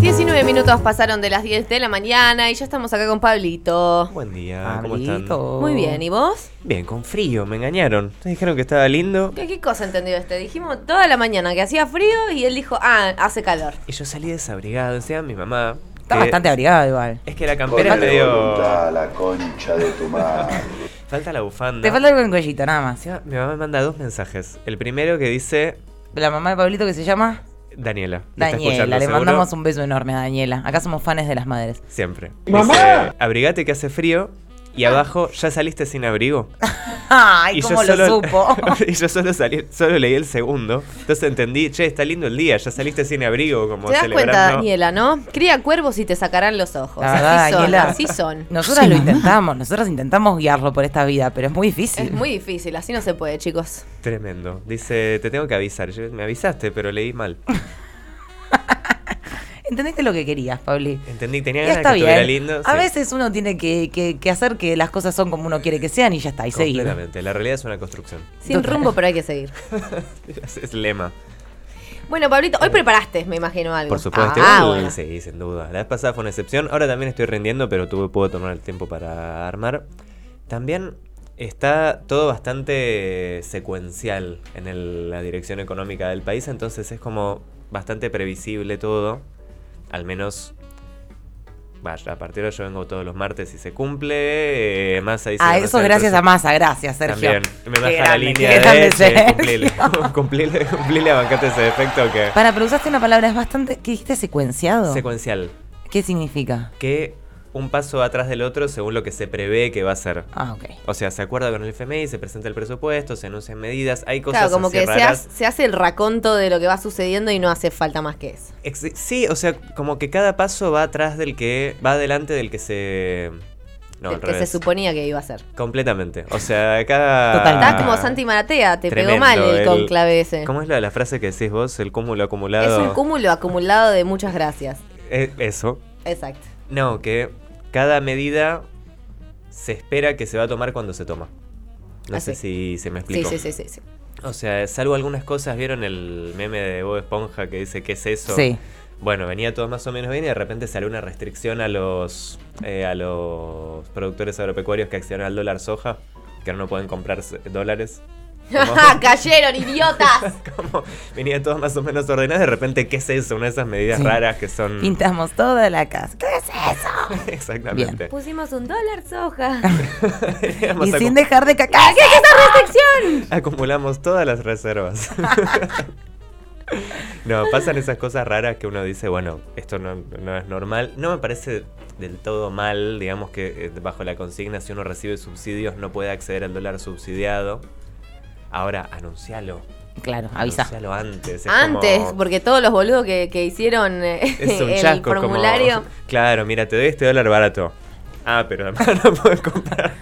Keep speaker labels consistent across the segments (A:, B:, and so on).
A: 19 minutos pasaron de las 10 de la mañana y ya estamos acá con Pablito.
B: Buen día, ¿cómo están?
C: Pablito.
A: Muy bien, ¿y vos?
B: Bien, con frío, me engañaron. Me dijeron que estaba lindo
A: ¿Qué, qué cosa entendió este? Dijimos toda la mañana que hacía frío y él dijo, ah, hace calor.
B: y yo salí desabrigado. Decía mi mamá.
C: Está
B: que-
C: bastante abrigado igual.
B: Es que la campera medio.
D: voluntad, la concha de tu madre.
B: Falta la bufanda.
C: Te falta algo en el cuellito, nada más.
B: Mi mamá me manda dos mensajes. El primero que dice
C: La mamá de Pablito que se llama
B: Daniela.
C: Daniela. Le
B: seguro.
C: mandamos un beso enorme a Daniela. Acá somos fans de las madres.
B: Siempre. Dice, abrigate que hace frío. Y abajo, ¿ya saliste sin abrigo?
C: Ay,
B: y
C: cómo lo supo.
B: y yo solo salí, solo leí el segundo. Entonces entendí, che, está lindo el día, ya saliste sin abrigo, como
A: ¿Te das cuenta, Daniela, no? Cría cuervos y te sacarán los ojos.
C: La verdad,
A: así son,
C: Daniela.
A: así son.
C: Nosotras
B: Sí,
C: lo
B: mamá.
C: intentamos, nosotras intentamos guiarlo por esta vida, pero es muy difícil.
A: Es muy difícil, así no se puede, chicos.
B: Tremendo. Dice, te tengo que avisar. Yo, me avisaste, pero leí mal.
C: Entendiste lo que querías, Pabli.
B: Entendí, tenía ganas
C: está
B: de que estuviera
C: bien.
B: lindo.
C: A
B: sí.
C: veces uno tiene que, que- que hacer que las cosas son como uno quiere que sean y ya está, y seguir.
B: Completamente. La realidad es una construcción.
A: Sin
C: Total.
A: rumbo, pero hay que seguir.
B: es, lema.
A: Bueno, Pablito, hoy preparaste, me imagino algo.
B: Por supuesto.
A: Ah, bueno.
B: Sí, sin duda. La vez pasada fue una excepción. Ahora también estoy rindiendo, pero tuve, puedo tomar el tiempo para armar. También está todo bastante secuencial en el- la dirección económica del país, entonces es como bastante previsible todo. Al menos. Vaya, a partir de ahora yo vengo todos los martes y se cumple. Eh, Massa dice
C: Ah, eso
B: ser
C: gracias a Massa, gracias, Sergio.
B: También, me baja la línea de cumplile, cumplile, cumplile, bancate ese defecto que...
C: Para, pero usaste una palabra, es bastante. ¿Qué dijiste? ¿Secuenciado?
B: Secuencial.
C: ¿Qué significa?
B: Que un paso atrás del otro según lo que se prevé que va a ser.
C: Ah, ok.
B: O sea, se acuerda con el FMI, se presenta el presupuesto, se anuncian medidas, hay cosas
A: Claro, como que se
B: raras.
A: hace, se hace el raconto de lo que va sucediendo y no hace falta más que eso.
B: Ex- Sí, o sea, como que cada paso va atrás del que... va adelante del que se... No,
A: que se
B: revés.
A: suponía que iba a ser.
B: Completamente. O sea, cada...
C: Total.
A: Estás como Santi Maratea, te pegó
B: Tremendo,
A: mal el,
B: el-
A: conclave ese.
B: ¿Cómo es la, la frase que decís vos? El cúmulo acumulado.
A: Es un cúmulo acumulado de muchas gracias.
B: Eh, eso.
A: Exacto.
B: No, que cada medida se espera que se va a tomar cuando se toma. No
A: Ah,
B: sé si se me
A: Sí,
B: explico.
A: sí, sí, sí, sí.
B: O sea, salvo algunas cosas, ¿vieron el meme de Bob Esponja que dice qué es eso?
C: Sí.
B: Bueno, venía todo más o menos bien y de repente salió una restricción a los eh, a los productores agropecuarios que accionan al dólar soja, que ahora no pueden comprar dólares.
A: ¡Cayeron, idiotas!
B: como venía todo más o menos ordenado, de repente, ¿qué es eso? Una de esas medidas
C: Sí.
B: raras que son...
C: Pintamos toda la casa. ¿Qué es eso?
B: Exactamente.
A: Pusimos un dólar soja.
C: Y sin dejar de cacar.
A: ¿Qué es esa restricción?
B: Acumulamos todas las reservas. no, pasan esas cosas raras que uno dice, bueno, esto no, no es normal. No me parece del todo mal, digamos que eh, bajo la consigna, si uno recibe subsidios no puede acceder al dólar subsidiado. Ahora, anuncialo.
C: Claro, avisa.
B: Anuncialo antes. es
A: Antes,
B: como-
A: porque todos los boludos que, que hicieron eh,
B: es un
A: el
B: chasco. como-
A: formulario.
B: claro, mira, te doy este dólar barato. Ah, pero además no puedes comprar.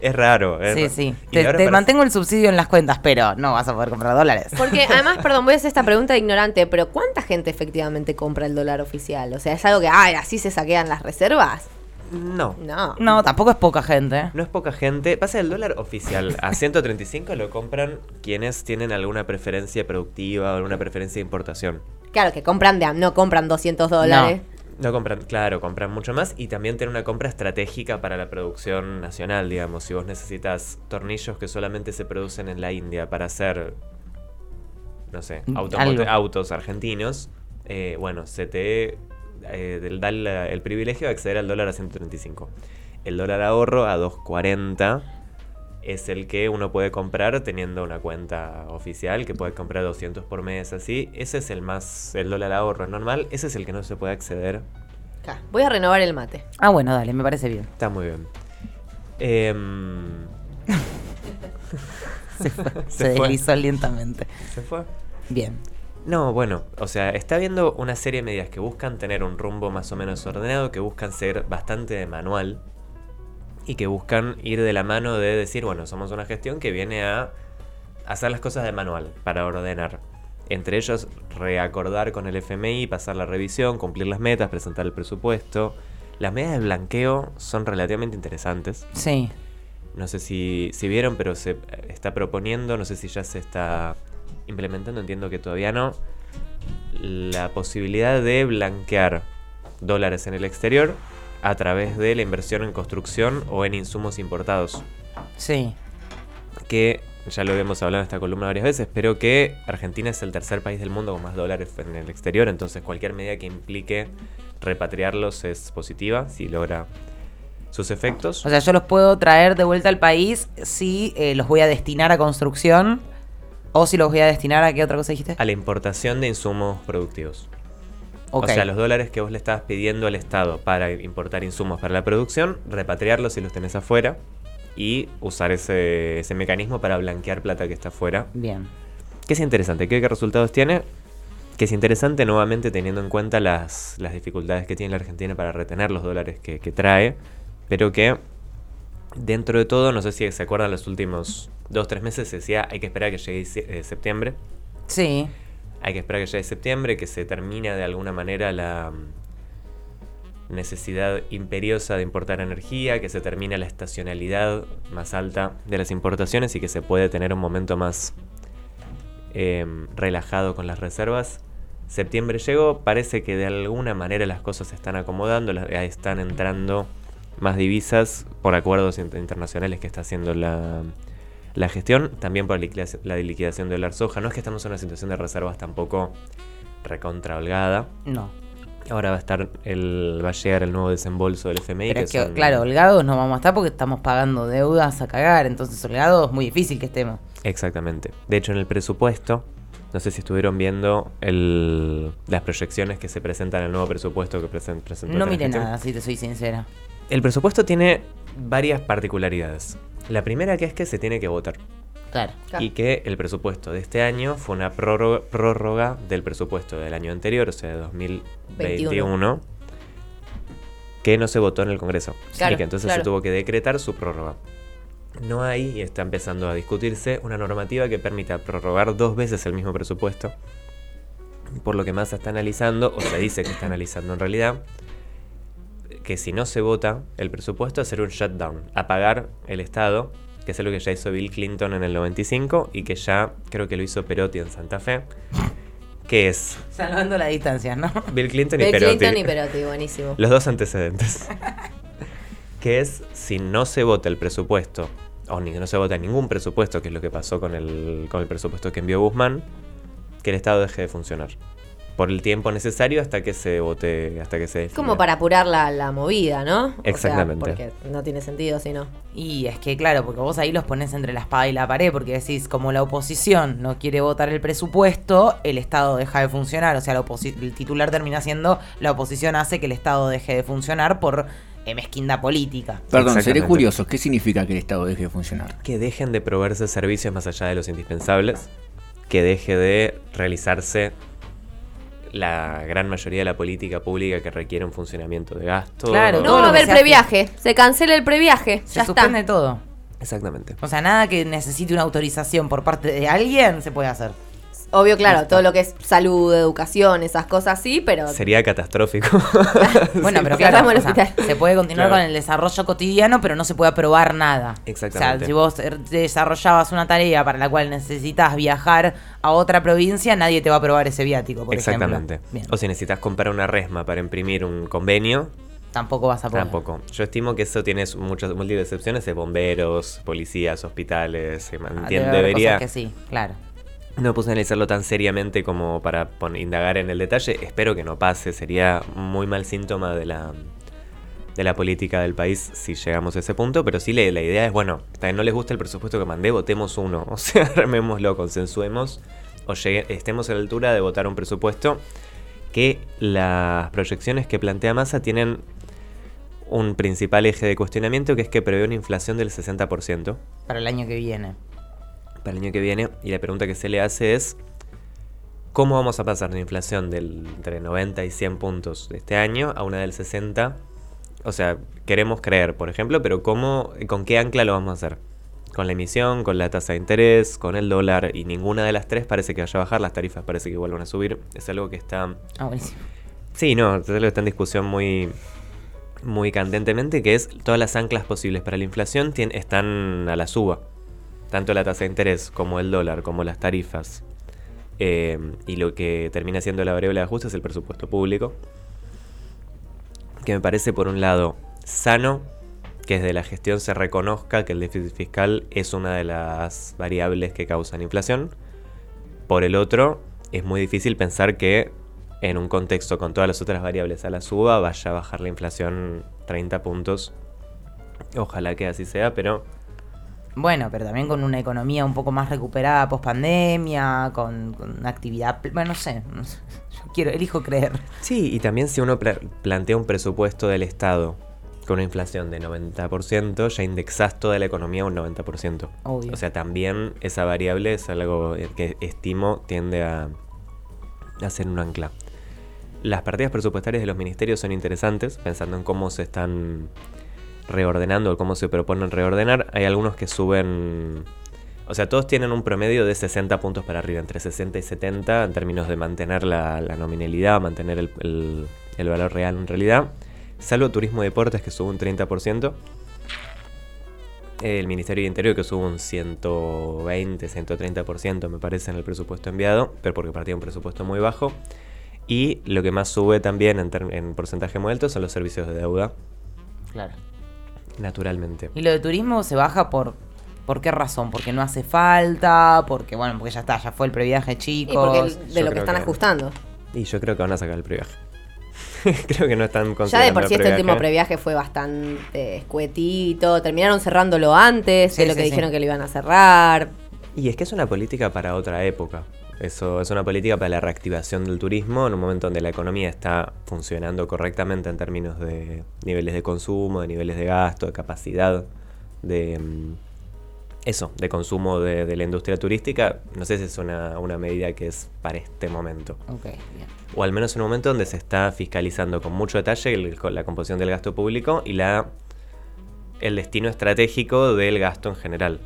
B: Es raro. es
C: Sí,
B: raro.
C: sí.
B: Y
C: Te,
B: ahora
C: te
B: para-
C: mantengo el subsidio en las cuentas, pero no vas a poder comprar dólares.
A: Porque además, perdón, voy a hacer esta pregunta ignorante, pero ¿cuánta gente efectivamente compra el dólar oficial? O sea, ¿es algo que, ay, así se saquean las reservas?
B: No.
A: No.
C: No, tampoco es poca gente.
B: No es poca gente. Pasa el dólar oficial. A 135 lo compran quienes tienen alguna preferencia productiva o alguna preferencia de importación.
A: Claro, que compran de a- no compran 200 dólares.
B: No compran, claro, compran mucho más y también tienen una compra estratégica para la producción nacional, digamos. Si vos necesitas tornillos que solamente se producen en la India para hacer, no sé,
C: Mm,
B: autos argentinos, eh, bueno, se te eh, del- da el, el privilegio de acceder al dólar a 135. El dólar ahorro a 240 es el que uno puede comprar teniendo una cuenta oficial, que puede comprar 200 por mes, así. Ese es el más, el dólar ahorro normal, ese es el que no se puede acceder.
A: Acá, Voy a renovar el mate.
C: Ah, bueno, dale, me parece bien.
B: Está muy bien. Em,
C: Se, fue,
B: Se
C: se
B: fue.
C: deslizó lentamente.
B: ¿Se fue?
C: Bien.
B: No, bueno, o sea, está viendo una serie de medidas que buscan tener un rumbo más o menos ordenado, que buscan ser bastante de manual y que buscan ir de la mano de decir, bueno, somos una gestión que viene a hacer las cosas de manual para ordenar. Entre ellos, reacordar con el FMI, pasar la revisión, cumplir las metas, presentar el presupuesto. Las medidas de blanqueo son relativamente interesantes.
C: Sí.
B: No sé si, si vieron, pero se está proponiendo, no sé si ya se está implementando, entiendo que todavía no. la posibilidad de blanquear dólares en el exterior a través de la inversión en construcción o en insumos importados.
C: Sí.
B: Que ya lo hemos hablado en esta columna varias veces, pero que Argentina es el tercer país del mundo con más dólares en el exterior, entonces cualquier medida que implique repatriarlos es positiva si logra sus efectos.
C: O sea, yo los puedo traer de vuelta al país si eh, los voy a destinar a construcción o si los voy a destinar a qué otra cosa dijiste.
B: a la importación de insumos productivos. O sea, los dólares que vos le estabas pidiendo al Estado para importar insumos para la producción, repatriarlos si los tenés afuera y usar ese, ese mecanismo para blanquear plata que está afuera.
C: Bien.
B: Que es interesante. ¿Qué, qué resultados tiene? Que es interesante nuevamente teniendo en cuenta las, las dificultades que tiene la Argentina para retener los dólares que, que trae, pero que dentro de todo, no sé si se acuerdan los últimos dos tres meses, se decía hay que esperar a que llegue eh, septiembre.
C: Sí.
B: Hay que esperar que llegue septiembre, que se termine de alguna manera la mm, necesidad imperiosa de importar energía, que se termine la estacionalidad más alta de las importaciones y que se puede tener un momento más em, relajado con las reservas. Septiembre llegó, parece que de alguna manera las cosas se están acomodando, están entrando más divisas por acuerdos inter- internacionales que está haciendo la, la gestión, también por la liquidación, del dólar soja. No es que estamos en una situación de reservas tampoco recontra holgada.
C: No.
B: Ahora va a estar el, va a llegar el nuevo desembolso del FMI.
C: Pero es que,
B: son-
C: claro, holgados no vamos a estar porque estamos pagando deudas a cagar. Entonces, holgados es muy difícil que estemos.
B: Exactamente. De hecho, en el presupuesto, no sé si estuvieron viendo el- las proyecciones que se presentan en el nuevo presupuesto que presen- presentó
C: No miré nada, si te soy sincera.
B: El presupuesto tiene varias particularidades. La primera que es que se tiene que votar.
C: Claro.
B: Y que el presupuesto de este año fue una prórroga, prórroga del presupuesto del año anterior, o sea, de 2021, que no se votó en el Congreso.
A: Claro,
B: y que entonces
A: claro.
B: se tuvo que decretar su prórroga. No hay, y está empezando a discutirse, una normativa que permita prorrogar dos veces el mismo presupuesto. Por lo que más se está analizando, o se dice que está analizando en realidad, que si no se vota el presupuesto, hacer un shutdown, apagar el Estado, que es algo que ya hizo Bill Clinton en el 95 y que ya creo que lo hizo Perotti en Santa Fe, que es
C: Salvando la distancia, ¿no?
B: Bill Clinton y
A: Bill
B: Perotti.
A: Clinton y Perotti, buenísimo.
B: Los dos antecedentes. que es si no se vota el presupuesto, o ni no se vota ningún presupuesto, que es lo que pasó con el, con el presupuesto que envió Guzmán, que el Estado deje de funcionar. Por el tiempo necesario hasta que se vote, hasta que se defina.
A: Como para apurar la, la movida, ¿no? O sea,
B: Exactamente.
A: porque no tiene sentido si no.
C: Y es que, claro, porque vos ahí los pones entre la espada y la pared, porque decís, como la oposición no quiere votar el presupuesto, el Estado deja de funcionar. O sea, la el titular termina siendo, la oposición hace que el Estado deje de funcionar por eh, mezquindad política.
E: Perdón, seré curioso. ¿Qué significa que el Estado deje de funcionar?
B: que dejen de proveerse servicios más allá de los indispensables, que deje de realizarse la gran mayoría de la política pública que requiere un funcionamiento de gasto.
C: Claro,
A: No va a haber previaje. Se cancela el previaje.
C: Se
A: ya
C: suspende
A: está.
C: todo.
B: Exactamente.
C: O sea, nada que necesite una autorización por parte de alguien se puede hacer.
A: Obvio, claro, todo lo que es salud, educación, esas cosas sí, pero
B: Sería catastrófico.
C: Bueno, pero claro, o sea, se puede continuar
B: Claro.
C: con el desarrollo cotidiano, pero no se puede aprobar nada.
B: Exactamente.
C: O sea, si vos er- desarrollabas una tarea para la cual necesitas viajar a otra provincia, nadie te va a aprobar ese viático, por
B: Exactamente.
C: ejemplo.
B: O si necesitas comprar una resma para imprimir un convenio,
C: Tampoco vas a poder.
B: tampoco. Yo estimo que eso tiene muchas múltiples excepciones de bomberos, policías, hospitales. se
C: Ah,
B: entiende,
C: debe haber
B: debería.
C: cosas que sí, claro.
B: No puse a analizarlo tan seriamente como para indagar en el detalle. Espero que no pase. Sería muy mal síntoma de la, de la política del país si llegamos a ese punto. Pero sí, la, la idea es, bueno, también no les gusta el presupuesto que mandé, votemos uno. O sea, remémoslo, consensuemos. O estemos a la altura de votar un presupuesto que las proyecciones que plantea Massa tienen un principal eje de cuestionamiento que es que prevé una inflación del 60%
C: Para el año que viene.
B: Para el año que viene. Y la pregunta que se le hace es, ¿cómo vamos a pasar de una inflación del, entre 90 y 100 puntos de este año a una del 60? O sea, queremos creer, por ejemplo, pero ¿cómo, ¿con qué ancla lo vamos a hacer? Con la emisión, con la tasa de interés, con el dólar, y ninguna de las tres parece que vaya a bajar, las tarifas parece que vuelvan a subir. Es algo que está
C: Ah, buenísimo.
B: Sí, no, es algo que está en discusión muy, muy candentemente, que es todas las anclas posibles para la inflación están a la suba. Tanto la tasa de interés como el dólar, como las tarifas, Eh, y lo que termina siendo la variable de ajuste es el presupuesto público. Que me parece, por un lado, sano que desde la gestión se reconozca que el déficit fiscal es una de las variables que causan inflación. Por el otro, es muy difícil pensar que en un contexto con todas las otras variables a la suba vaya a bajar la inflación 30 puntos. Ojalá que así sea, pero
C: Bueno, pero también con una economía un poco más recuperada post pandemia, con, con una actividad. Bueno, no sé, no sé. Yo quiero, elijo creer.
B: Sí, y también si uno pla- plantea un presupuesto del Estado con una inflación de 90%, ya indexás toda la economía a un 90%.
C: Obvio.
B: O sea, también esa variable es algo que estimo tiende a, a ser un ancla. Las partidas presupuestarias de los ministerios son interesantes, pensando en cómo se están reordenando cómo se proponen reordenar. Hay algunos que suben... O sea, todos tienen un promedio de 60 puntos para arriba, entre 60 y 70 en términos de mantener la, nominalidad, mantener el, valor real en realidad. Salvo turismo y deportes que sube un 30%. El Ministerio de Interior que sube un 120, 130% me parece en el presupuesto enviado, pero porque partía un presupuesto muy bajo. Y lo que más sube también en porcentaje muy alto son los servicios de deuda,
C: Claro.
B: Naturalmente.
C: Y lo de turismo se baja por. ¿Por qué razón? Porque no hace falta, porque bueno, porque ya está, ya fue el previaje
A: Y
C: chicos.
A: porque el- de
B: yo
A: lo que están
B: que-
A: ajustando.
B: Y yo creo que van a sacar el previaje. creo que no están
A: Ya de por sí este último previaje fue bastante escuetito. Terminaron cerrándolo antes
C: Sí,
A: de lo
C: sí,
A: que
C: sí.
A: dijeron que lo iban a cerrar.
B: Y es que es una política para otra época. Eso es una política para la reactivación del turismo en un momento donde la economía está funcionando correctamente en términos de niveles de consumo, de niveles de gasto, de capacidad, de mm, eso, de consumo de, de la industria turística. No sé si es una, una medida que es para este momento. O al menos en un momento donde se está fiscalizando con mucho detalle el- con la composición del gasto público y la el destino estratégico del gasto en general.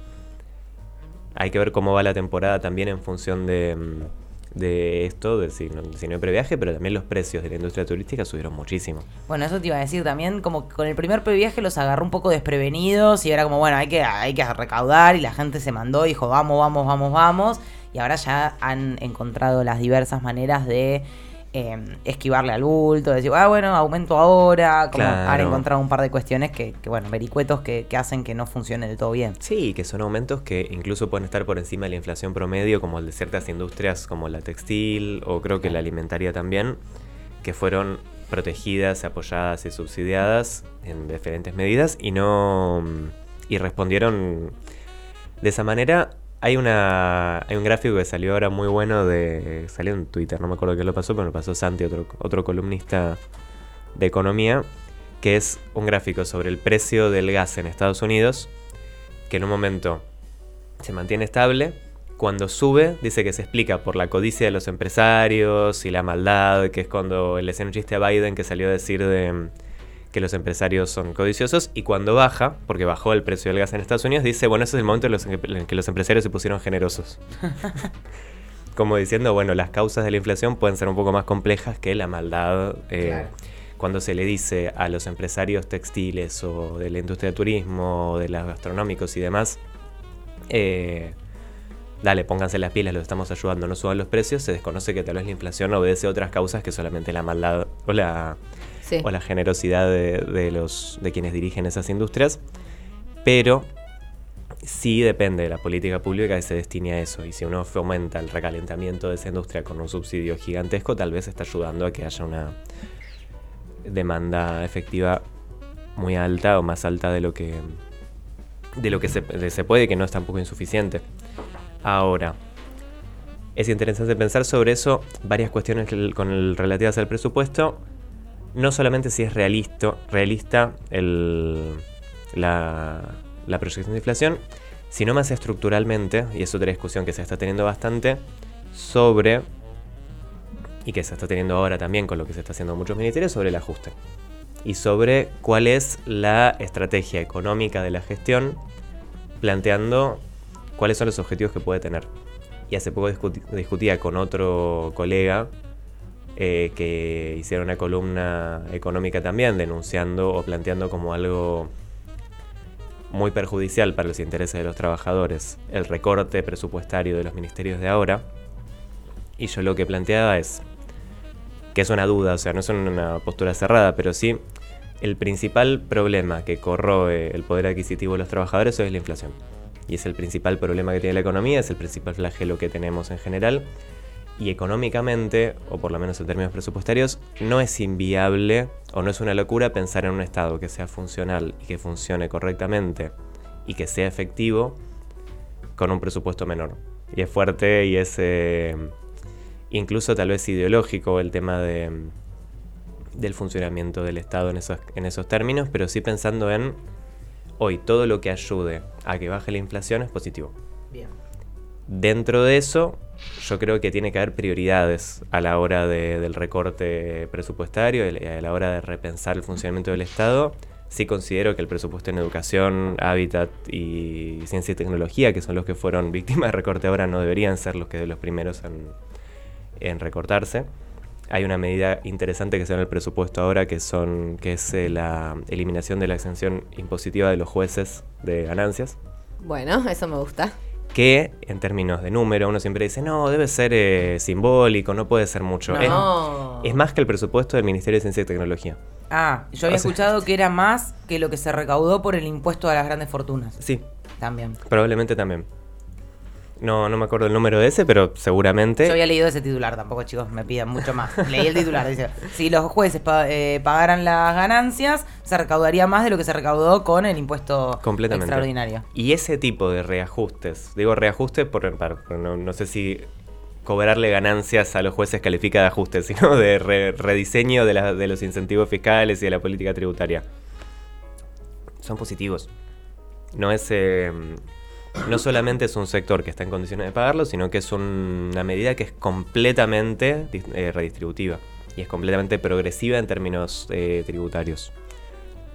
B: Hay que ver cómo va la temporada también en función de, mm, de esto, de si no, si no hay previaje, pero también los precios de la industria turística subieron muchísimo.
C: Bueno, eso te iba a decir también, como que con el primer previaje los agarró un poco desprevenidos y era como, bueno, hay que, hay que recaudar y la gente se mandó dijo, vamos, vamos, vamos, vamos. Y ahora ya han encontrado las diversas maneras de eh, esquivarle al bulto, decir, ah, bueno, aumento ahora, como
B: Claro.
C: han encontrado un par de cuestiones que, que, bueno, vericuetos que, que hacen que no funcione del todo bien.
B: Sí, que son aumentos que incluso pueden estar por encima de la inflación promedio, como el de ciertas industrias como la textil o creo que la alimentaria también, que fueron protegidas, apoyadas y subsidiadas en diferentes medidas y no mm, y respondieron de esa manera. Hay una hay un gráfico que salió ahora muy bueno de salió en Twitter, no me acuerdo qué lo pasó, pero lo pasó Santi, otro otro columnista de economía, que es un gráfico sobre el precio del gas en Estados Unidos que en un momento se mantiene estable. Cuando sube, dice que se explica por la codicia de los empresarios y la maldad, que es cuando le hacen un chiste a Biden que salió a decir de que los empresarios son codiciosos. Y cuando baja, porque bajó el precio del gas en Estados Unidos, dice, bueno, ese es el momento en los- en el que los empresarios se pusieron generosos. Como diciendo, bueno, las causas de la inflación pueden ser un poco más complejas que la maldad. eh,
C: Claro.
B: Cuando se le dice a los empresarios textiles o de la industria del turismo, o de los gastronómicos y demás, eh, dale, pónganse las pilas, los estamos ayudando, no suban los precios, se desconoce que tal vez la inflación obedece a otras causas que solamente la maldad o la, O la generosidad de, los, de quienes dirigen esas industrias. Pero sí depende de la política pública que se destine a eso. Y si uno fomenta el recalentamiento de esa industria con un subsidio gigantesco, tal vez está ayudando a que haya una demanda efectiva muy alta o más alta de lo que de lo que se, de- se puede, que no es tampoco insuficiente. Ahora, es interesante pensar sobre eso, varias cuestiones con el- relativas al presupuesto. No solamente si es realista, el, la, la proyección de inflación, sino más estructuralmente, y es otra discusión que se está teniendo bastante, sobre, y que se está teniendo ahora también con lo que se está haciendo en muchos ministerios, sobre el ajuste. Y sobre cuál es la estrategia económica de la gestión, planteando cuáles son los objetivos que puede tener. Y hace poco discutía con otro colega eh, que hicieron una columna económica también, denunciando o planteando como algo muy perjudicial para los intereses de los trabajadores el recorte presupuestario de los ministerios de ahora. Y yo lo que planteaba es, que es una duda, o sea, no es una postura cerrada, pero sí el principal problema que corroe el poder adquisitivo de los trabajadores es la inflación. Y es el principal problema que tiene la economía, es el principal flagelo que tenemos en general. Y económicamente, o por lo menos en términos presupuestarios, no es inviable o no es una locura pensar en un Estado que sea funcional y que funcione correctamente y que sea efectivo con un presupuesto menor. Y es fuerte y es eh, incluso tal vez ideológico el tema de, del funcionamiento del Estado en esos, en esos términos, pero sí pensando en hoy todo lo que ayude a que baje la inflación es positivo.
C: Bien.
B: Dentro de eso, yo creo que tiene que haber prioridades a la hora de- del recorte presupuestario a la hora de repensar el funcionamiento del Estado. Sí considero que el presupuesto en educación, hábitat y ciencia y tecnología, que son los que fueron víctimas de recorte ahora, no deberían ser los que de los primeros en, en recortarse. Hay una medida interesante que se da en el presupuesto ahora, que, son, que es eh, la eliminación de la exención impositiva de los jueces de ganancias
A: Bueno, eso me gusta.
B: Que en términos de número uno siempre dice, no, debe ser eh, simbólico, no puede ser mucho. Es-
C: No.
B: Es, más que el presupuesto del Ministerio de Ciencia y Tecnología.
C: Ah, yo había
B: O sea-
C: escuchado que era más que lo que se recaudó por el impuesto a las grandes fortunas.
B: Sí,
C: También.
B: probablemente también. No, no me acuerdo el número de ese, pero seguramente...
C: Yo había leído ese titular, tampoco chicos me pidan mucho más. Leí el titular, dice, si los jueces pa- eh, pagaran las ganancias, se recaudaría más de lo que se recaudó con el impuesto
B: Completamente.
C: extraordinario.
B: Y ese tipo de reajustes, digo reajustes por, no, no sé si cobrarle ganancias a los jueces califica de ajuste, sino de re- rediseño de, la- de los incentivos fiscales y de la política tributaria. Son positivos. No es... eh, no solamente es un sector que está en condiciones de pagarlo, sino que es un- una medida que es completamente eh, redistributiva y es completamente progresiva en términos eh, tributarios.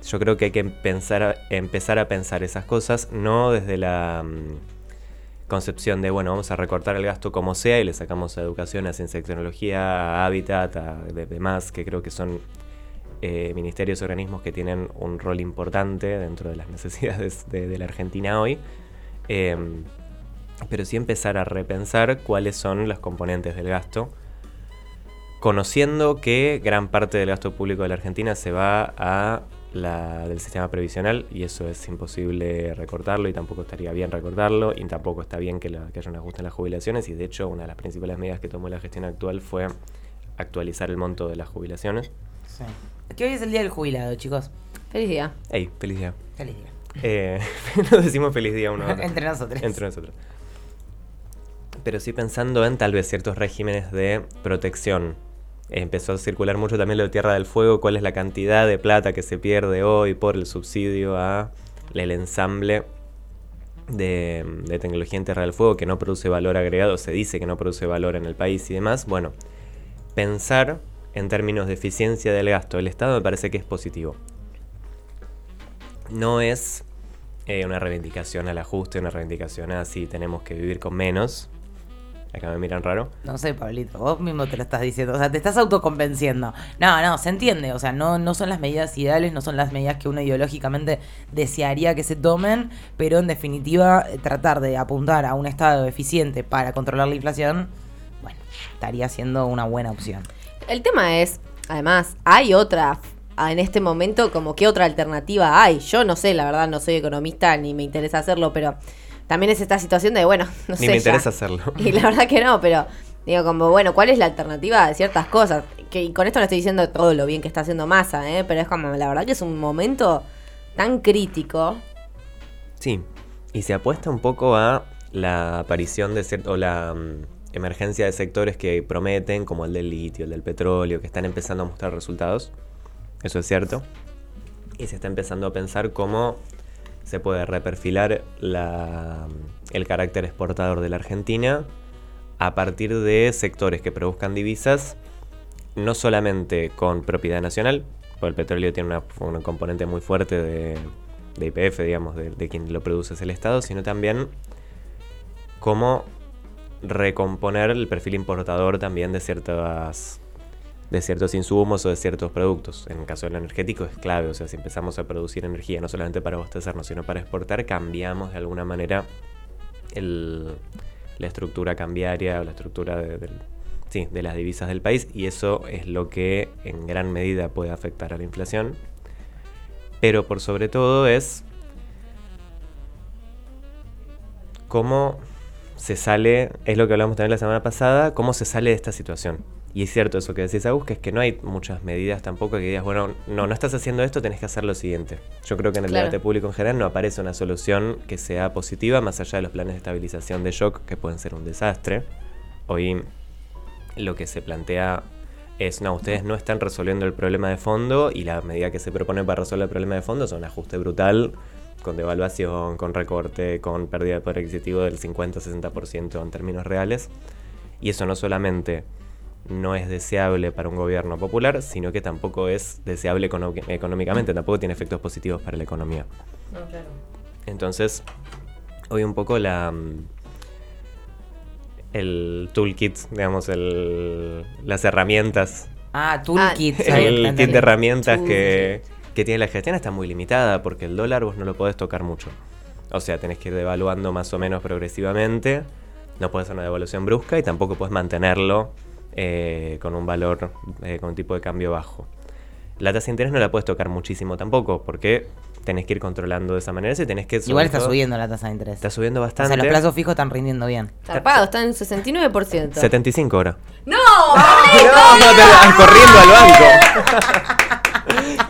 B: Yo creo que hay que empezar a pensar esas cosas no desde la mm, concepción de, bueno, vamos a recortar el gasto como sea y le sacamos a educación, a ciencia y tecnología, a hábitat, a de- demás, que creo que son eh, ministerios y organismos que tienen un rol importante dentro de las necesidades de, de la Argentina hoy. Eh, pero sí empezar a repensar cuáles son los componentes del gasto, conociendo que gran parte del gasto público de la Argentina se va a la del sistema previsional y eso es imposible recortarlo y tampoco estaría bien recortarlo y tampoco está bien que, la- que haya un ajuste en las jubilaciones y de hecho una de las principales medidas que tomó la gestión actual fue actualizar el monto de las jubilaciones.
C: Sí. Que hoy es el día del jubilado, chicos.
A: Feliz día.
B: Ey, feliz día.
C: Feliz día.
B: Eh, nos decimos feliz día uno.
C: Entre nosotros.
B: Entre nosotros. Pero sí pensando en tal vez ciertos regímenes de protección. Empezó a circular mucho también lo de Tierra del Fuego, cuál es la cantidad de plata que se pierde hoy por el subsidio a el ensamble de, de tecnología en Tierra del Fuego que no produce valor agregado, se dice que no produce valor en el país y demás. Bueno, pensar en términos de eficiencia del gasto del Estado me parece que es positivo. No es eh, una reivindicación al ajuste, una reivindicación a si tenemos que vivir con menos. Acá me miran raro.
C: No sé, Pablito, vos mismo te lo estás diciendo, o sea, te estás autoconvenciendo. No, no, se entiende, o sea, no, no son las medidas ideales, no son las medidas que uno ideológicamente desearía que se tomen, pero en definitiva eh, tratar de apuntar a un estado eficiente para controlar la inflación, bueno, estaría siendo una buena opción.
A: El tema es, además, hay otra, en este momento, como qué otra alternativa hay. Yo no sé, la verdad, no soy economista ni me interesa hacerlo, pero también es esta situación de, bueno, no sé.
B: Ni me
A: ya.
B: interesa hacerlo.
A: Y la verdad que no, pero digo, como, bueno, ¿cuál es la alternativa de ciertas cosas? Que y con esto no estoy diciendo todo lo bien que está haciendo Massa, ¿eh? pero es como, la verdad que es un momento tan crítico.
B: Sí, y se apuesta un poco a la aparición de cierto, o la mm, emergencia de sectores que prometen, como el del litio, el del petróleo, que están empezando a mostrar resultados. Eso es cierto. Y se está empezando a pensar cómo se puede reperfilar la- el carácter exportador de la Argentina a partir de sectores que produzcan divisas, no solamente con propiedad nacional, porque el petróleo tiene una, un componente muy fuerte de, de IPF, digamos, de, de quien lo produce es el Estado, sino también cómo recomponer el perfil importador también de ciertas de ciertos insumos o de ciertos productos. En el caso del energético es clave, o sea, si empezamos a producir energía no solamente para abastecernos, sino para exportar, cambiamos de alguna manera el- la estructura cambiaria o la estructura de- del, sí, de las divisas del país y eso es lo que en gran medida puede afectar a la inflación. Pero por sobre todo es cómo se sale, es lo que hablamos también la semana pasada, cómo se sale de esta situación. Y es cierto eso que decís, Agus, que es que no hay muchas medidas tampoco que digas, bueno, no, no estás haciendo esto, tenés que hacer lo siguiente. Yo creo que en el
A: Claro.
B: debate público en general no aparece una solución que sea positiva, más allá de los planes de estabilización de shock, que pueden ser un desastre. Hoy lo que se plantea es, no, ustedes no están resolviendo el problema de fondo y la medida que se propone para resolver el problema de fondo es un ajuste brutal con devaluación, con recorte, con pérdida de poder adquisitivo del 50-60% en términos reales. Y eso no solamente no es deseable para un gobierno popular, sino que tampoco es deseable económicamente, tampoco tiene efectos positivos para la economía. Entonces, hoy un poco la el toolkit, digamos, el, las herramientas,
C: Ah, toolkit.
A: Ah,
B: el kit de herramientas que, que tiene la gestión está muy limitada porque el dólar vos no lo podés tocar mucho. O sea, tenés que ir devaluando más o menos progresivamente, no podés hacer una devaluación brusca y tampoco podés mantenerlo eh, con un valor, eh, con un tipo de cambio bajo. La tasa de interés no la puedes tocar muchísimo tampoco porque tenés que ir controlando de esa manera y tenés que...
C: Igual está
B: todo-
C: subiendo la tasa de interés.
B: Está subiendo
C: o
B: bastante.
C: sea, los plazos fijos están rindiendo bien.
A: Zarpado, está en 69%.
B: 75 ahora.
A: ¡No!
B: No, te- ah, corriendo al banco.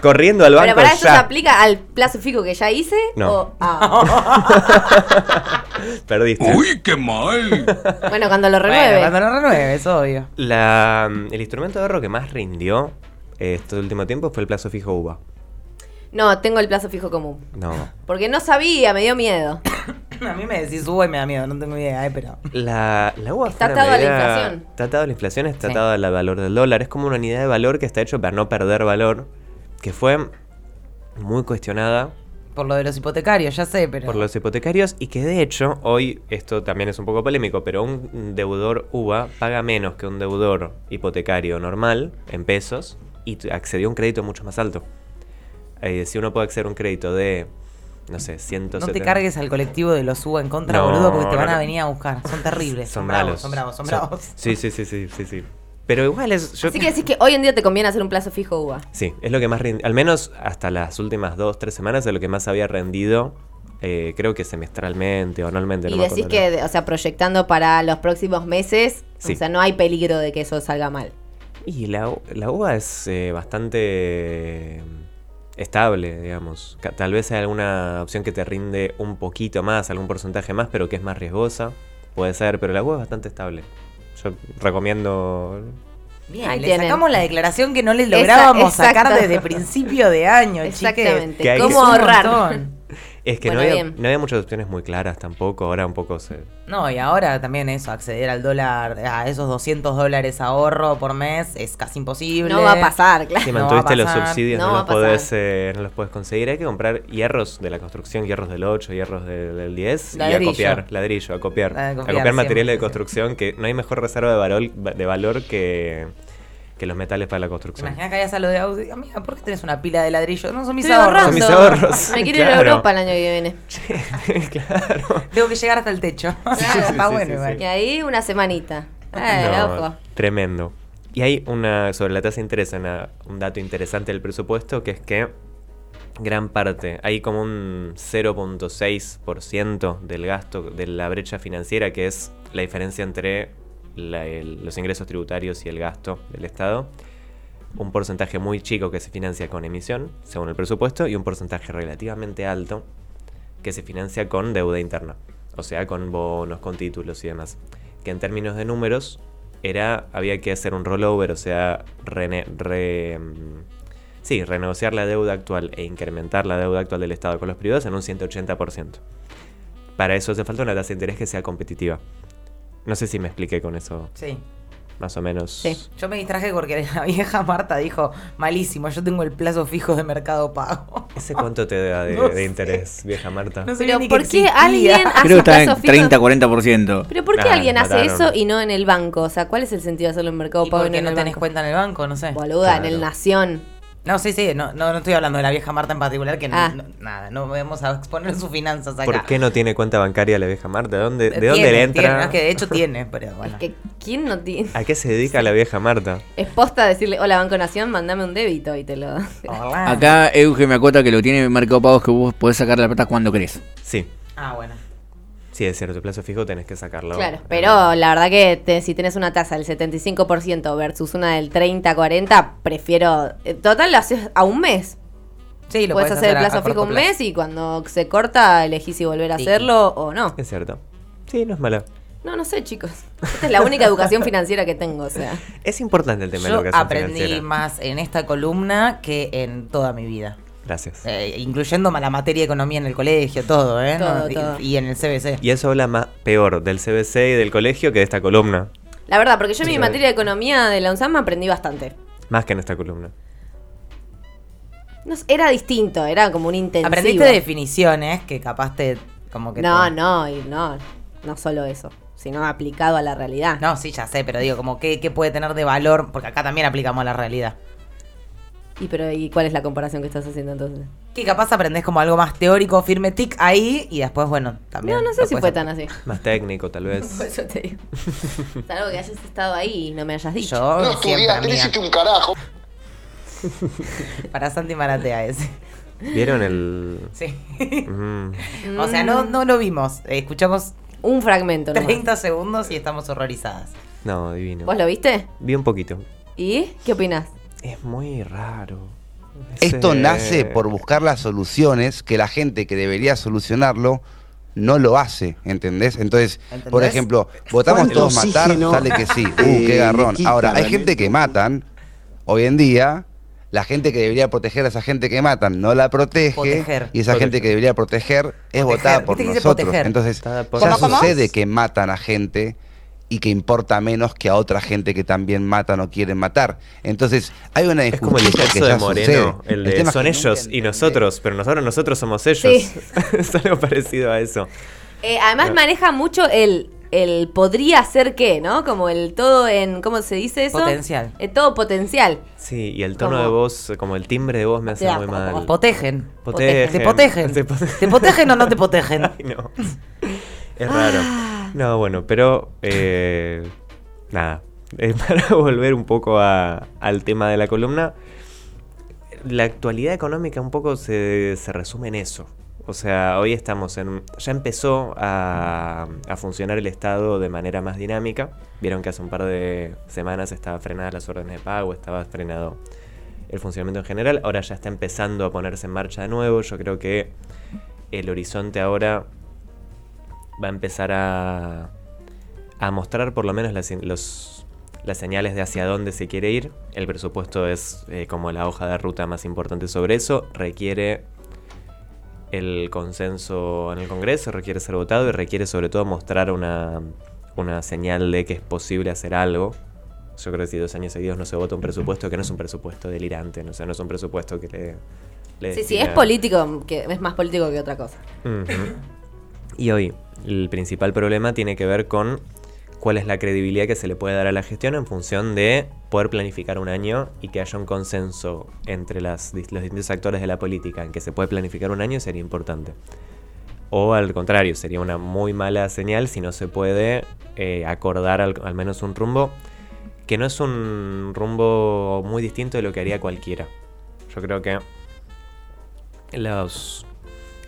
B: corriendo al banco
A: Pero para eso se aplica al plazo fijo que ya hice.
B: No.
A: o- ah.
B: Perdiste.
F: ¡Uy, qué mal!
A: Bueno, cuando lo
C: Bueno,
A: renueve.
C: cuando lo renueve, es obvio.
B: La, el instrumento de ahorro que más rindió eh, este último tiempo fue el plazo fijo UVA.
A: No, tengo el plazo fijo común.
B: No.
A: Porque no sabía, me dio miedo.
C: A mí me decís suba y me da miedo, no tengo idea, eh, pero.
B: La, la UVA
A: Está atado a la inflación.
B: Está atado a la inflación, está
C: Sí.
B: atado al valor del dólar. Es como una unidad de valor que está hecho para no perder valor. Que fue muy cuestionada
C: Por lo de los hipotecarios, ya sé, pero.
B: por los hipotecarios y que de hecho hoy esto también es un poco polémico, pero un deudor UVA paga menos que un deudor hipotecario normal en pesos y accedió a un crédito mucho más alto. Eh, si uno puede acceder a un crédito de, no sé, 170...
C: No te cargues al colectivo de los suba en contra,
B: No,
C: boludo, porque te van a venir a buscar. Son terribles.
B: Son,
C: bravos,
B: malos.
C: Son bravos, son bravos.
B: Sí, sí, sí, sí, sí, sí. Pero igual es... Yo,
A: Así que decís que hoy en día te conviene hacer un plazo fijo UVA.
B: Sí, es lo que más. Al menos hasta las últimas dos, tres semanas es lo que más había rendido. eh, creo que semestralmente o anualmente.
A: y decís que, o sea, proyectando para los próximos meses,
B: Sí.
A: o sea, no hay peligro de que eso salga mal.
B: Y la, la uva es eh, bastante eh, estable, digamos. Tal vez hay alguna opción que te rinde un poquito más, algún porcentaje más, pero que es más riesgosa. Puede ser, pero la uva es bastante estable. Yo recomiendo...
C: Bien,
A: Ahí
C: le
A: tienen.
C: sacamos la declaración que no les
A: Esa-
C: lográbamos sacar desde principio de año, chiques.
A: Exactamente. ¿Cómo ahorrar?
B: Es que
A: Bueno,
B: no, había, no había muchas opciones muy claras tampoco. Ahora un poco se...
C: No, y ahora también eso, acceder al dólar, a esos 200 dólares ahorro por mes es casi imposible.
A: No va a pasar, claro.
B: Si
C: No va a
B: mantuviste los subsidios,
A: No
B: los podés, eh, no los puedes conseguir. Hay que comprar hierros de la construcción, hierros del 8, hierros del, del 10 y
C: Ladrillo.
B: a copiar, ladrillo, a copiar.
C: A
B: A
C: copiar,
B: materiales de
C: 100%.
B: construcción que no hay mejor reserva de valor, de valor que, que los metales para la construcción.
C: Imagina que hayas a lo de Audi. Amiga, ¿por qué tenés una pila de ladrillo? No son mis
A: Estoy
C: ahorros.
B: Son mis ahorros,
A: Me quiero ir a. Europa el año que viene.
B: claro.
C: Tengo que llegar hasta el techo.
A: Claro.
C: Está
B: Sí,
C: bueno
B: sí,
C: igual.
A: Y ahí una semanita. Eh,
B: No,
A: ojo.
B: Tremendo. Y hay una, sobre la tasa de interés, una- un dato interesante del presupuesto, que es que gran parte, hay como un 0.6% del gasto de la brecha financiera, que es la diferencia entre los ingresos tributarios y el gasto del Estado. Un porcentaje muy chico que se financia con emisión, según el presupuesto, y un porcentaje relativamente alto que se financia con deuda interna, o sea, con bonos, con títulos y demás. Que en términos de números era había que hacer un rollover, o sea, mm, sí, renegociar la deuda actual e incrementar la deuda actual del Estado con los privados en un 180%. Para eso hace falta una tasa de interés que sea competitiva. No sé si me expliqué con eso,
C: Sí.
B: más o menos.
A: Sí.
C: Yo me distraje porque la vieja Marta dijo, malísimo, yo tengo el plazo fijo de mercado pago.
B: ¿Ese cuánto te da de,
C: No
B: de
C: sé.
B: interés, vieja Marta?
C: No sabía
A: Pero ¿por
C: que
A: qué
C: existía.
A: alguien hace
E: Creo que está en
A: fijo?
E: 30-40%.
A: Pero ¿por qué
B: Nah,
A: alguien hace
B: mataron.
A: eso y no en el banco? O sea, ¿cuál es el sentido de hacerlo en Mercado
C: ¿Y
A: Pago y
C: por
A: no
C: qué
A: en
C: no
A: el
C: tenés
A: banco?
C: cuenta en el banco? No sé.
A: Boluda, en el Nación.
C: No, sí, sí, no, no, no estoy hablando de la vieja Marta en particular, que no-
A: Ah.
C: no- nada, no vamos a exponer sus finanzas acá.
B: ¿Por qué no tiene cuenta bancaria la vieja Marta? ¿De dónde, de
C: Tiene,
B: dónde le entra?
C: tiene, no, es que de hecho tiene, pero bueno.
A: Es que, ¿quién no tiene?
B: ¿A qué se dedica la vieja Marta?
A: Es posta decirle, hola Banco Nación, mandame un débito y te lo...
C: Hola.
E: Acá Euge me acota que lo tiene en Mercado Pagos que vos podés sacar la plata cuando querés.
B: Sí,
C: Ah, bueno.
B: Sí, es cierto, plazo fijo tenés que sacarlo.
A: Claro, pero la verdad que te- si tenés una tasa del 75% versus una del 30-40, prefiero... eh, Total, lo haces a un mes.
C: Sí, lo
A: Puedes
C: podés
A: hacer el
C: a-
A: plazo
C: a corto
A: fijo un
C: plazo.
A: mes y cuando se corta elegís si volver a
C: Sí.
A: hacerlo o no.
B: Es cierto. Sí, no es mala.
A: No, no sé, chicos. Esta es la única educación financiera que tengo, o sea.
B: Es importante el tema de la
C: Yo
B: educación
C: aprendí
B: financiera.
C: más en esta columna que en toda mi vida.
B: Gracias.
C: Eh, incluyendo la materia de economía en el colegio, todo, ¿eh?
A: Todo,
C: Y-
A: todo.
C: Y, en el CBC.
B: Y eso habla más peor del CBC y del colegio que de esta columna.
A: La verdad, porque yo en mi materia de economía de la UNSAM aprendí bastante.
B: Más que en esta columna.
A: No era distinto, era como un intensivo.
C: Aprendiste definiciones que capaz te. como que
A: No,
C: te-
A: no, y no, no solo eso, sino aplicado a la realidad.
C: No, sí, ya sé, pero digo, como qué, qué puede tener de valor, porque acá también aplicamos la realidad.
A: Y pero ¿y cuál es la comparación que estás haciendo entonces?
C: Que capaz aprendés como algo más teórico, firme tic ahí, y después, bueno, también.
A: No, no sé si fue tan así.
B: Más técnico, tal vez.
A: Por eso te digo. Salvo que hayas estado ahí y no me hayas dicho.
C: Yo
D: No estudiaste, no
C: amiga.
D: hiciste un carajo.
C: Para Santi Maratea ese.
B: ¿Vieron el...?
C: Sí.
B: Mm,
C: o sea, no, no lo vimos. Eh, Escuchamos
A: Un fragmento. nomás.
C: 30 segundos y estamos horrorizadas.
B: no, divino.
A: ¿Vos lo viste?
B: Vi un poquito.
A: ¿Y qué opinas?
B: Es muy raro.
F: Esto nace por buscar las soluciones que la gente que debería solucionarlo no lo hace, ¿entendés? Entonces, por ejemplo, votamos
D: ¿Cuánto
F: todos matar,
D: oxígeno,
F: sale que sí. Uh, qué garrón. Ahora, hay gente que matan, hoy en día, la gente que debería proteger a esa gente que matan no la protege,
C: Proteger.
F: y esa
B: Proteger.
F: gente que debería proteger es
C: Proteger.
F: votada por
C: ¿Viste que dice
F: nosotros.
C: proteger?
F: Entonces, ya
B: ¿Cómo,
C: cómo?
F: sucede que matan a gente y que importa menos que a otra gente que también matan o quieren matar. Entonces, hay una
B: Es como el discurso de
F: ya
B: Moreno, el de son ellos y nosotros, pero nosotros nosotros somos ellos.
A: Sí.
B: es algo parecido a eso.
A: Eh, además
B: No.
A: maneja mucho el, el podría ser qué, ¿no? Como el todo en, ¿cómo se dice eso?
C: Potencial.
A: El todo potencial.
B: Sí, y el tono
A: Como-
B: de voz, como el timbre de voz me hace
A: Ya,
B: muy
A: como-
B: mal.
C: Protegen.
B: Protegen.
C: ¿Te protegen?
B: Te po-
C: ¿Te protegen o no te protegen?
B: Ay, no. Es raro. No, bueno, pero eh, nada. Eh, para volver un poco a- al tema de la columna, la actualidad económica un poco se, se resume en eso. O sea, hoy estamos en... Ya empezó a, a funcionar el Estado de manera más dinámica. Vieron que hace un par de semanas estaba frenada las órdenes de pago, estaba frenado el funcionamiento en general. Ahora ya está empezando a ponerse en marcha de nuevo. Yo creo que el horizonte ahora va a empezar a, a mostrar por lo menos las, los- las señales de hacia dónde se quiere ir. El presupuesto es eh, como la hoja de ruta más importante sobre eso. Requiere el consenso en el Congreso, requiere ser votado y requiere sobre todo mostrar una, una señal de que es posible hacer algo. Yo creo que si dos años seguidos no se vota un presupuesto, que no es un presupuesto delirante, no, o sea, no es un presupuesto que le... le
A: Sí, sí, es político, que es más político que otra cosa.
B: Ujú. Y hoy, el principal problema tiene que ver con cuál es la credibilidad que se le puede dar a la gestión en función de poder planificar un año y que haya un consenso entre las, los distintos actores de la política en que se puede planificar un año sería importante. O al contrario, sería una muy mala señal si no se puede eh, acordar al menos un rumbo que no es un rumbo muy distinto de lo que haría cualquiera. Yo creo que los,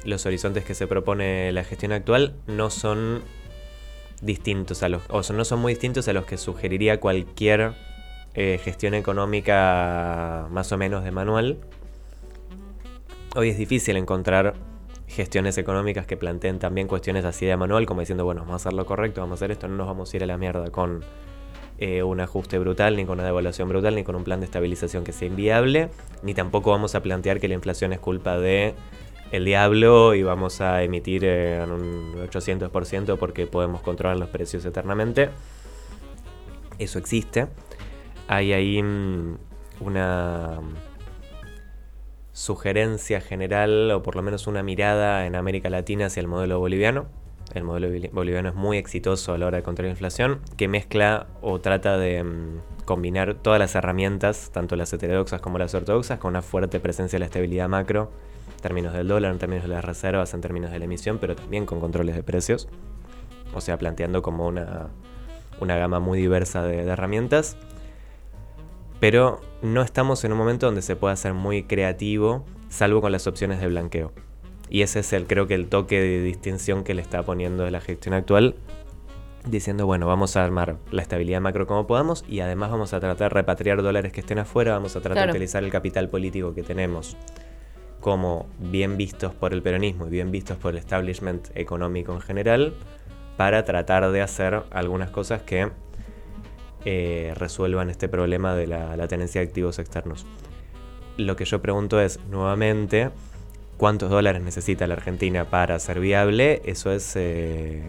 B: los horizontes que se propone la gestión actual no son distintos a los, o no son muy distintos a los que sugeriría cualquier eh, gestión económica más o menos de manual. Hoy es difícil encontrar gestiones económicas que planteen también cuestiones así de manual, como diciendo, bueno, vamos a hacer lo correcto, vamos a hacer esto, no nos vamos a ir a la mierda con eh, un ajuste brutal, ni con una devaluación brutal, ni con un plan de estabilización que sea inviable, ni tampoco vamos a plantear que la inflación es culpa de el diablo y vamos a emitir eh, en un 800% porque podemos controlar los precios eternamente. Eso existe. Hay ahí mm, una sugerencia general, o por lo menos una mirada en América Latina hacia el modelo boliviano. el modelo boli- boliviano es muy exitoso a la hora de controlar la inflación, que mezcla o trata de mm, combinar todas las herramientas, tanto las heterodoxas como las ortodoxas, con una fuerte presencia de la estabilidad macro, términos del dólar, en términos de las reservas, en términos de la emisión, pero también con controles de precios. O sea, planteando como una, una gama muy diversa de, de herramientas. Pero no estamos en un momento donde se pueda ser muy creativo, salvo con las opciones de blanqueo. Y ese es el, creo que el toque de distinción que le está poniendo de la gestión actual, diciendo, bueno, vamos a armar la estabilidad macro como podamos y además vamos a tratar de repatriar dólares que estén afuera, vamos a tratar
A: Claro.
B: de utilizar el capital político que tenemos como bien vistos por el peronismo y bien vistos por el establishment económico en general, para tratar de hacer algunas cosas que eh, resuelvan este problema de la, tenencia de activos externos. Lo que yo pregunto es, nuevamente, ¿cuántos dólares necesita la Argentina para ser viable? Eso es eh,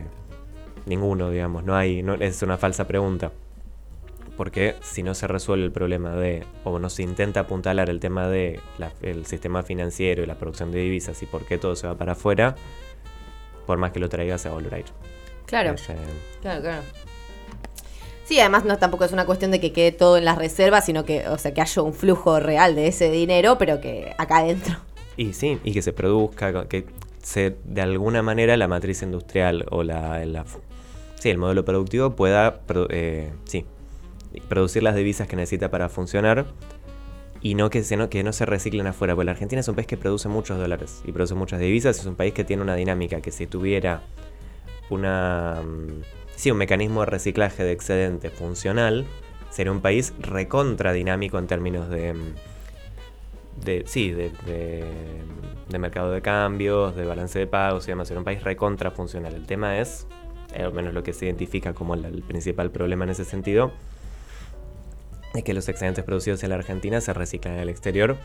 B: ninguno, digamos, no hay, es una falsa pregunta. Porque si no se resuelve el problema de, o no se intenta apuntalar el tema de la- el sistema financiero y la producción de divisas y por qué todo se va para afuera, por más que lo traiga se va a volver a ir.
A: Claro. Claro, claro. Sí, además no tampoco es una cuestión de que quede todo en las reservas, sino que, o sea, que haya un flujo real de ese dinero, pero que acá adentro.
B: Y sí, y que se produzca, que se de alguna manera la matriz industrial o la, la- sí, el modelo productivo pueda eh, sí, producir las divisas que necesita para funcionar y no que, se, no que no se reciclen afuera, porque la Argentina es un país que produce muchos dólares y produce muchas divisas, es un país que tiene una dinámica que si tuviera una mm, sí, un mecanismo de reciclaje de excedente funcional, sería un país recontra dinámico en términos de mm, de, sí, de, de, de mercado de cambios, de balance de pagos y demás. Era un país recontra funcional. El tema es, eh, al menos lo que se identifica como el principal problema en ese sentido, es que los excedentes producidos en la Argentina se reciclan en el exterior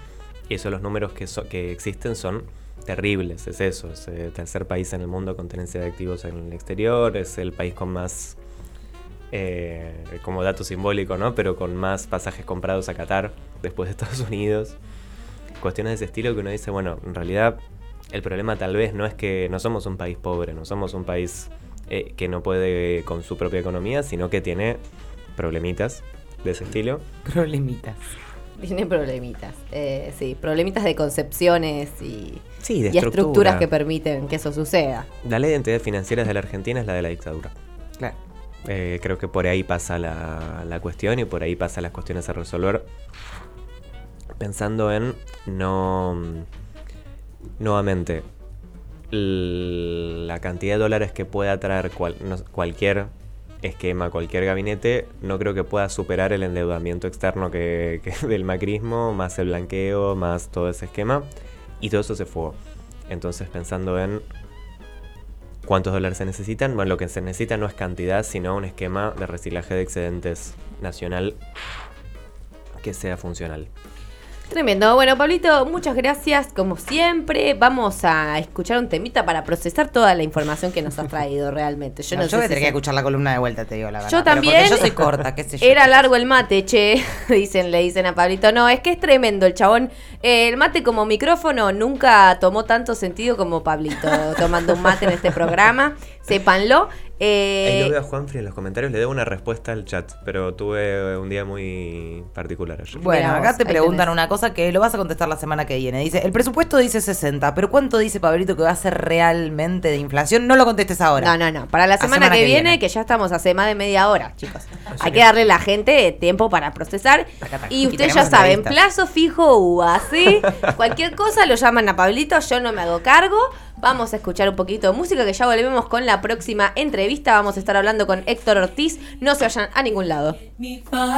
B: y esos los números que, so- que existen son terribles. Es eso, es el tercer país en el mundo con tenencia de activos en el exterior, es el país con más, eh, como dato simbólico, ¿no? Pero con más pasajes comprados a Qatar después de Estados Unidos cuestiones de ese estilo que uno dice, bueno, en realidad el problema tal vez no es que no somos un país pobre, no somos un país eh, que no puede con su propia economía, sino que tiene problemitas de ese estilo.
C: Problemitas.
A: Tiene problemitas. Eh, sí, problemitas de concepciones y,
B: Sí, de
A: y
B: estructura.
A: estructuras que permiten que eso suceda.
B: La ley de entidades financieras de la Argentina es la de la dictadura.
C: Claro.
B: Eh, creo que por ahí pasa la, la cuestión y por ahí pasan las cuestiones a resolver. Pensando en no. Nuevamente, la cantidad de dólares que pueda traer cual- no- cualquier esquema, cualquier gabinete, no creo que pueda superar el endeudamiento externo que, del macrismo, más el blanqueo, más todo ese esquema. Y todo eso se fue. Entonces, pensando en ¿Cuántos dólares se necesitan? Bueno, lo que se necesita no es cantidad, sino un esquema de reciclaje de excedentes nacional que sea funcional.
A: Tremendo. Bueno, Pablito, muchas gracias como siempre. Vamos a escuchar un temita para procesar toda la información que nos has traído realmente. Yo no,
C: yo
A: sé
C: voy a tener que escuchar la columna de vuelta, te digo la verdad.
A: Yo también.
C: Porque yo soy corta, qué sé yo.
A: Era largo el mate, che. Dicen, le dicen a Pablito. No, es que es tremendo el chabón. Eh, el mate como micrófono nunca tomó tanto sentido como Pablito tomando un mate en este programa. Sépanlo. Eh,
B: Ahí lo veo a Juanfri en los comentarios, le debo una respuesta al chat, pero tuve un día muy particular ayer.
C: Bueno,
A: Mirá
C: acá
A: vos,
C: te preguntan
A: tenés.
C: una cosa que lo vas a contestar la semana que viene. Dice, el presupuesto dice 60, pero ¿cuánto dice Pablito que va a ser realmente de inflación? No lo contestes ahora.
A: No, no, no. Para la semana,
C: semana
A: que,
C: que
A: viene,
C: viene.
A: que ya estamos hace más de media hora, chicos. Hay
B: que-
A: que darle a la gente tiempo para procesar. Y
C: Y
A: ustedes ya saben, plazo fijo o así. Cualquier cosa lo llaman a Pablito, yo no me hago cargo. Vamos a escuchar un poquito de música que ya volvemos con la próxima entrevista. Vamos a estar hablando con Héctor Ortiz. No se vayan a ningún lado.